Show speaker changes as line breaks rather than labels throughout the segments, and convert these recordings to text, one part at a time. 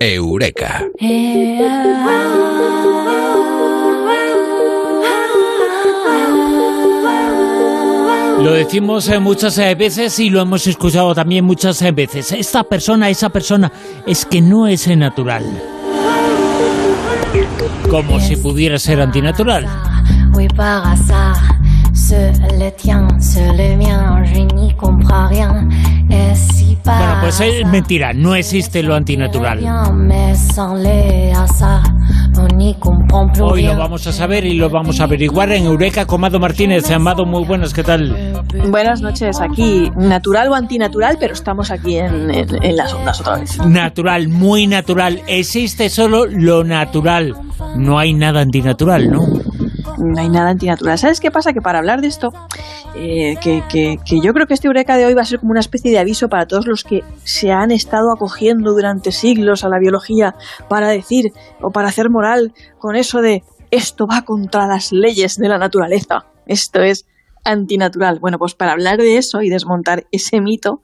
Eureka.
Lo decimos eh, muchas eh, veces y lo hemos escuchado también muchas eh, veces. Esta persona, esa persona, es que no es natural. Como si pudiera ser antinatural. Bueno, pues es mentira, no existe lo antinatural. Hoy lo vamos a saber y lo vamos a averiguar en Eureka con Amado Martínez. Amado, muy buenas, ¿qué tal?
Buenas noches, aquí natural o antinatural, pero estamos aquí en, en las ondas otra vez.
Natural, muy natural. Existe solo lo natural. No hay nada antinatural, ¿no?
No hay nada antinatural. ¿Sabes qué pasa? Que para hablar de esto, eh, que, yo creo que este Eureka de hoy va a ser como una especie de aviso para todos los que se han estado acogiendo durante siglos a la biología para decir o para hacer moral con eso de esto va contra las leyes de la naturaleza. Esto es antinatural. Bueno, pues para hablar de eso y desmontar ese mito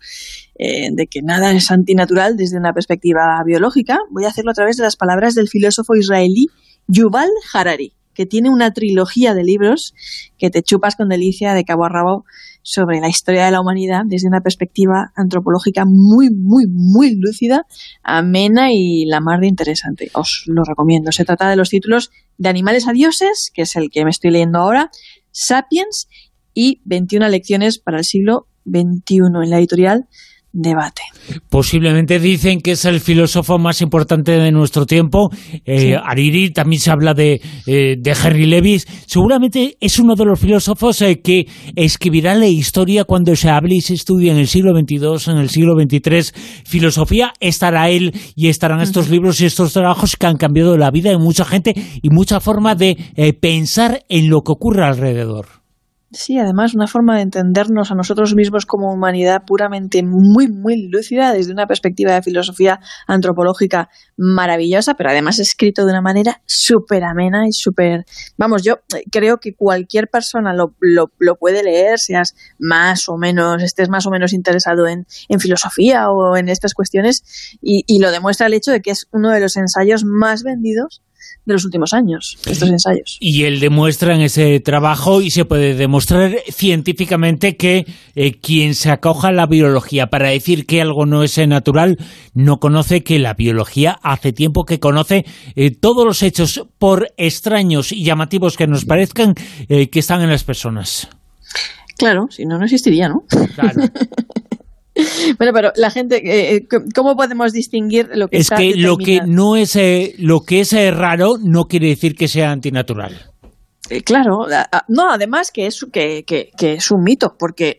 eh, de que nada es antinatural desde una perspectiva biológica, voy a hacerlo a través de las palabras del filósofo israelí Yuval Harari que tiene una trilogía de libros que te chupas con delicia de cabo a rabo sobre la historia de la humanidad desde una perspectiva antropológica muy, muy, muy lúcida, amena y la más de interesante. Os lo recomiendo. Se trata de los títulos de Animales a Dioses, que es el que me estoy leyendo ahora, Sapiens y 21 lecciones para el siglo XXI en la editorial debate.
Posiblemente dicen que es el filósofo más importante de nuestro tiempo. Eh, Ariri también se habla de, eh, de, Henry Lewis. Seguramente es uno de los filósofos eh, que escribirá la historia cuando se hable y se estudie en el siglo XXII, en el siglo XXIII. Filosofía estará él y estarán estos libros y estos trabajos que han cambiado la vida de mucha gente y mucha forma de pensar en lo que ocurre alrededor.
Sí, además una forma de entendernos a nosotros mismos como humanidad puramente muy, muy lúcida desde una perspectiva de filosofía antropológica maravillosa, pero además escrito de una manera súper amena y súper... Vamos, yo creo que cualquier persona lo, lo, lo, puede leer, seas más o menos, estés más o menos interesado en, en filosofía o en estas cuestiones, y, y lo demuestra el hecho de que es uno de los ensayos más vendidos de los últimos años, estos ensayos.
Y él demuestra en ese trabajo y se puede demostrar científicamente que eh, quien se acoja a la biología para decir que algo no es natural, no conoce que la biología hace tiempo que conoce eh, todos los hechos, por extraños y llamativos que nos parezcan, eh, que están en las personas.
Claro, si no, no existiría, ¿no? Claro. Bueno, pero la gente, eh, eh, ¿cómo podemos distinguir lo que
es que lo que no es eh, lo que es raro no quiere decir que sea antinatural.
claro, no, además que es que, que, que es un mito, porque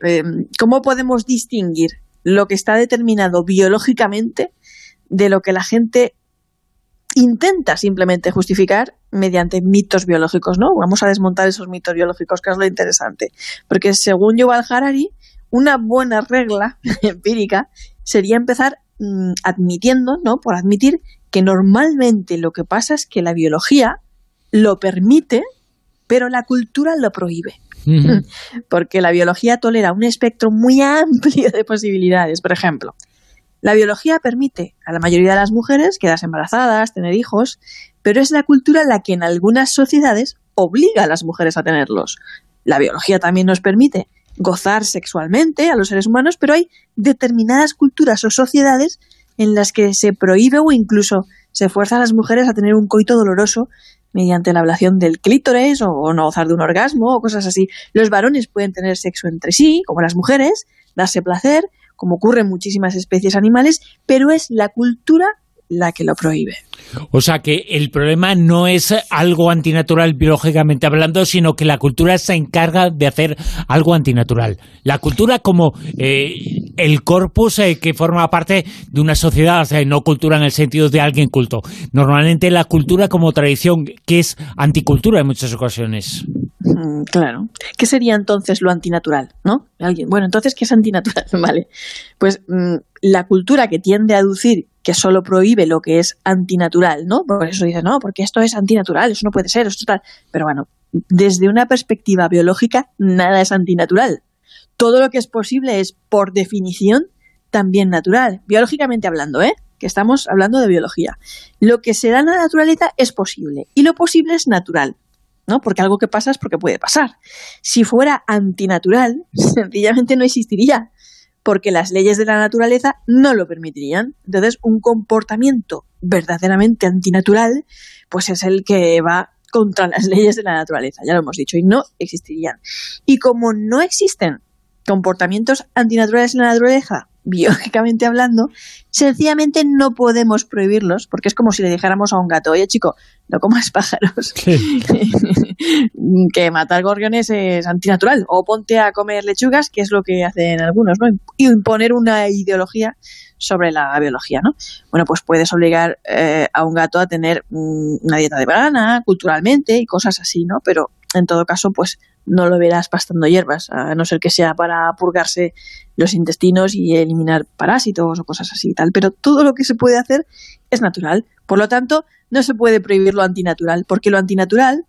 ¿cómo podemos distinguir lo que está determinado biológicamente de lo que la gente intenta simplemente justificar mediante mitos biológicos, ¿no? Vamos a desmontar esos mitos biológicos, que es lo interesante. Porque según Yuval Harari, una buena regla empírica sería empezar mm, admitiendo, ¿no? Por admitir que normalmente lo que pasa es que la biología lo permite, pero la cultura lo prohíbe. Porque la biología tolera un espectro muy amplio de posibilidades. Por ejemplo, la biología permite a la mayoría de las mujeres quedarse embarazadas, tener hijos, pero es la cultura la que en algunas sociedades obliga a las mujeres a tenerlos. La biología también nos permite gozar sexualmente a los seres humanos, pero hay determinadas culturas o sociedades en las que se prohíbe o incluso se fuerza a las mujeres a tener un coito doloroso mediante la ablación del clítoris o no gozar de un orgasmo o cosas así. Los varones pueden tener sexo entre sí, como las mujeres, darse placer, como ocurre en muchísimas especies animales, pero es la cultura la que lo prohíbe.
O sea que el problema no es algo antinatural biológicamente hablando, sino que la cultura se encarga de hacer algo antinatural. La cultura como eh, el corpus eh, que forma parte de una sociedad, o sea, no cultura en el sentido de alguien culto. Normalmente la cultura como tradición, que es anticultura en muchas ocasiones.
Mm, claro. ¿Qué sería entonces lo antinatural? ¿No? Alguien. Bueno, entonces, ¿qué es antinatural? Vale. Pues mm, la cultura que tiende a aducir que solo prohíbe lo que es antinatural, ¿no? Por eso dice, no, porque esto es antinatural, eso no puede ser, esto tal. Pero bueno, desde una perspectiva biológica, nada es antinatural. Todo lo que es posible es, por definición, también natural, biológicamente hablando, ¿eh? que estamos hablando de biología. Lo que se da en la naturaleza es posible y lo posible es natural. ¿No? Porque algo que pasa es porque puede pasar. Si fuera antinatural, sencillamente no existiría, porque las leyes de la naturaleza no lo permitirían. Entonces, un comportamiento verdaderamente antinatural, pues es el que va contra las leyes de la naturaleza, ya lo hemos dicho, y no existirían. Y como no existen comportamientos antinaturales en la naturaleza, biológicamente hablando, sencillamente no podemos prohibirlos, porque es como si le dijéramos a un gato, oye chico, no comas pájaros, que matar gorriones es antinatural, o ponte a comer lechugas, que es lo que hacen algunos, ¿no? Y imponer una ideología sobre la biología, ¿no? Bueno, pues puedes obligar eh, a un gato a tener mm, una dieta de banana, culturalmente, y cosas así, ¿no? Pero en todo caso, pues no lo verás pastando hierbas, a no ser que sea para purgarse los intestinos y eliminar parásitos o cosas así y tal. Pero todo lo que se puede hacer es natural. Por lo tanto, no se puede prohibir lo antinatural, porque lo antinatural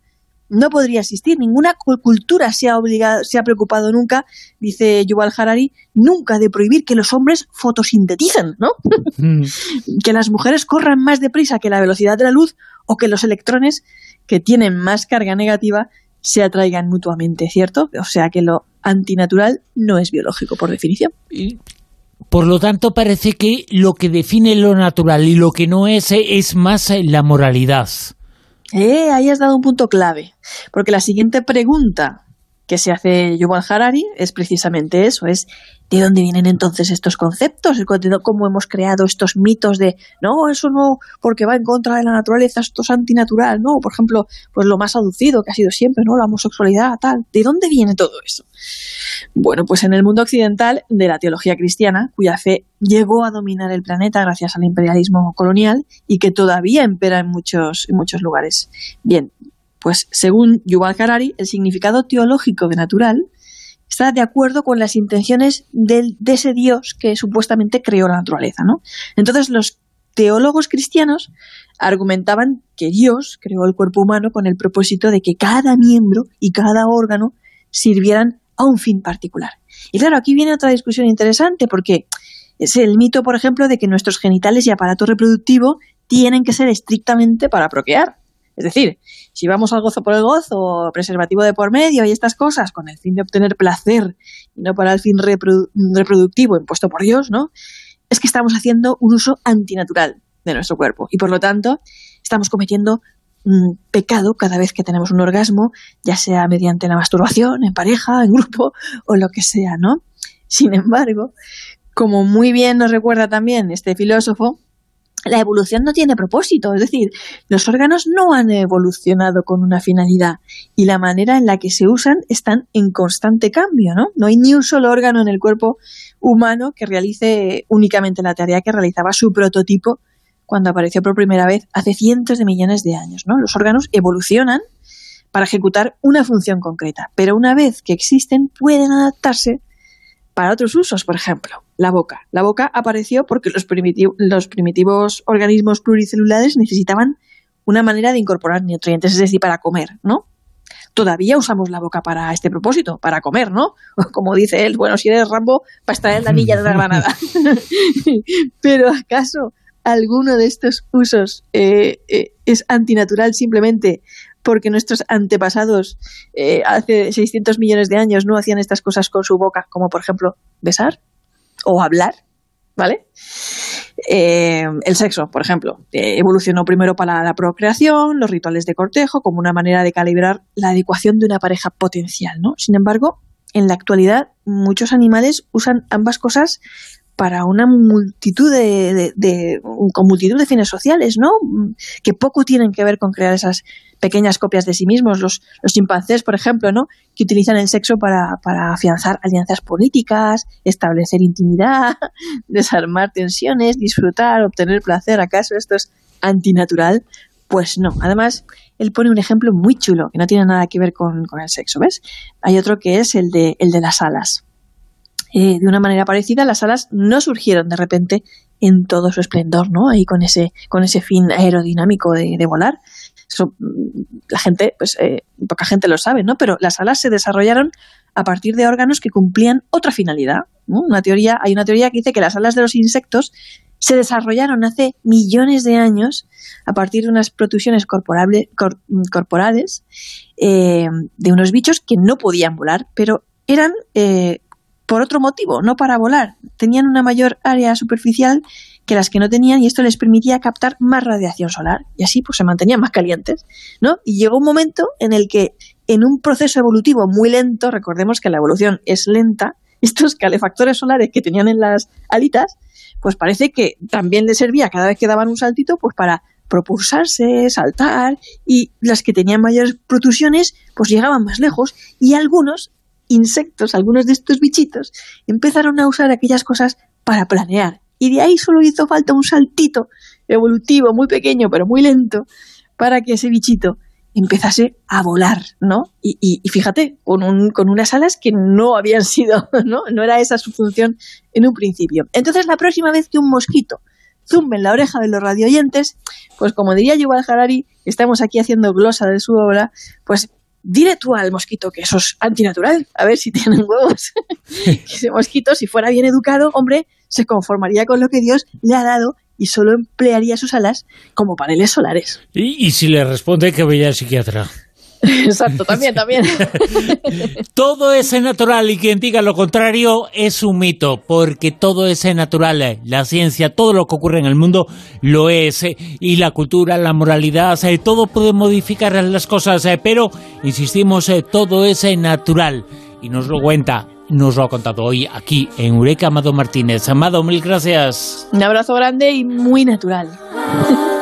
no podría existir. Ninguna cultura se ha, obligado, se ha preocupado nunca, dice Yuval Harari, nunca de prohibir que los hombres fotosinteticen, ¿no? Mm. que las mujeres corran más deprisa que la velocidad de la luz o que los electrones que tienen más carga negativa se atraigan mutuamente, ¿cierto? O sea que lo antinatural no es biológico, por definición.
Por lo tanto, parece que lo que define lo natural y lo que no es es más la moralidad.
Eh, ahí has dado un punto clave, porque la siguiente pregunta que se hace Yuval Harari es precisamente eso, es ¿de dónde vienen entonces estos conceptos? ¿Cómo hemos creado estos mitos de, no, eso no, porque va en contra de la naturaleza, esto es antinatural, ¿no? Por ejemplo, pues lo más aducido que ha sido siempre, ¿no? La homosexualidad, tal. ¿De dónde viene todo eso? Bueno, pues en el mundo occidental de la teología cristiana, cuya fe llegó a dominar el planeta gracias al imperialismo colonial y que todavía impera en muchos, en muchos lugares. Bien, pues según Yuval Harari, el significado teológico de natural está de acuerdo con las intenciones de ese Dios que supuestamente creó la naturaleza. ¿no? Entonces los teólogos cristianos argumentaban que Dios creó el cuerpo humano con el propósito de que cada miembro y cada órgano sirvieran a un fin particular. Y claro, aquí viene otra discusión interesante porque es el mito, por ejemplo, de que nuestros genitales y aparato reproductivo tienen que ser estrictamente para procrear. Es decir, si vamos al gozo por el gozo, preservativo de por medio y estas cosas con el fin de obtener placer y no para el fin reproductivo impuesto por Dios, ¿no? Es que estamos haciendo un uso antinatural de nuestro cuerpo y por lo tanto estamos cometiendo un pecado cada vez que tenemos un orgasmo, ya sea mediante la masturbación, en pareja, en grupo o lo que sea, ¿no? Sin embargo, como muy bien nos recuerda también este filósofo, la evolución no tiene propósito, es decir, los órganos no han evolucionado con una finalidad y la manera en la que se usan están en constante cambio, ¿no? No hay ni un solo órgano en el cuerpo humano que realice únicamente la tarea que realizaba su prototipo cuando apareció por primera vez hace cientos de millones de años, ¿no? Los órganos evolucionan para ejecutar una función concreta, pero una vez que existen pueden adaptarse para otros usos, por ejemplo, la boca. La boca apareció porque los, los primitivos organismos pluricelulares necesitaban una manera de incorporar nutrientes, es decir, para comer, ¿no? Todavía usamos la boca para este propósito, para comer, ¿no? Como dice él, bueno, si eres Rambo, para extraer la anilla de la granada. Pero ¿acaso alguno de estos usos eh, eh, es antinatural simplemente porque nuestros antepasados eh, hace 600 millones de años no hacían estas cosas con su boca, como por ejemplo besar o hablar, ¿vale? Eh, el sexo, por ejemplo, evolucionó primero para la procreación, los rituales de cortejo, como una manera de calibrar la adecuación de una pareja potencial, ¿no? Sin embargo, en la actualidad, muchos animales usan ambas cosas para una multitud de, con multitud de fines sociales, ¿no? Que poco tienen que ver con crear esas pequeñas copias de sí mismos. Los, los chimpancés, por ejemplo, ¿no? Que utilizan el sexo para, para afianzar alianzas políticas, establecer intimidad, desarmar tensiones, disfrutar, obtener placer. ¿Acaso esto es antinatural? Pues no. Además, él pone un ejemplo muy chulo que no tiene nada que ver con, con el sexo, ¿ves? Hay otro que es el de, el de las alas. Eh, de una manera parecida, las alas no surgieron de repente en todo su esplendor, ¿no? Ahí con ese, con ese fin aerodinámico de, volar. Mm, la gente, pues eh, poca gente lo sabe, ¿no? Pero las alas se desarrollaron a partir de órganos que cumplían otra finalidad. Una teoría, hay una teoría que dice que las alas de los insectos se desarrollaron hace millones de años a partir de unas protusiones corporales eh, de unos bichos que no podían volar, pero eran eh, por otro motivo, no para volar. Tenían una mayor área superficial que las que no tenían y esto les permitía captar más radiación solar y así pues se mantenían más calientes, ¿no? Y llegó un momento en el que en un proceso evolutivo muy lento, recordemos que la evolución es lenta, estos calefactores solares que tenían en las alitas, pues parece que también les servía cada vez que daban un saltito, pues para propulsarse, saltar, y las que tenían mayores protrusiones, pues llegaban más lejos, y algunos insectos, algunos de estos bichitos, empezaron a usar aquellas cosas para planear. Y de ahí solo hizo falta un saltito evolutivo muy pequeño, pero muy lento, para que ese bichito empezase a volar, ¿no? Y, fíjate, con, un, con unas alas que no habían sido, ¿no? No era esa su función en un principio. Entonces, la próxima vez que un mosquito zumbe en la oreja de los radioyentes, pues como diría Yuval Harari, estamos aquí haciendo glosa de su obra, pues dile tú al mosquito que eso es antinatural, a ver si tienen huevos. ese mosquito, si fuera bien educado, hombre, se conformaría con lo que Dios le ha dado y solo emplearía sus alas como paneles solares.
Y, si le responde que vaya al psiquiatra.
Exacto, también, también.
todo ese natural y quien diga lo contrario es un mito, porque todo ese natural, la ciencia, todo lo que ocurre en el mundo lo es, y la cultura, la moralidad, todo puede modificar las cosas, pero insistimos, todo es natural y nos lo cuenta nos lo ha contado hoy aquí en Eureka Amado Martínez. Amado, mil gracias.
Un abrazo grande y muy natural.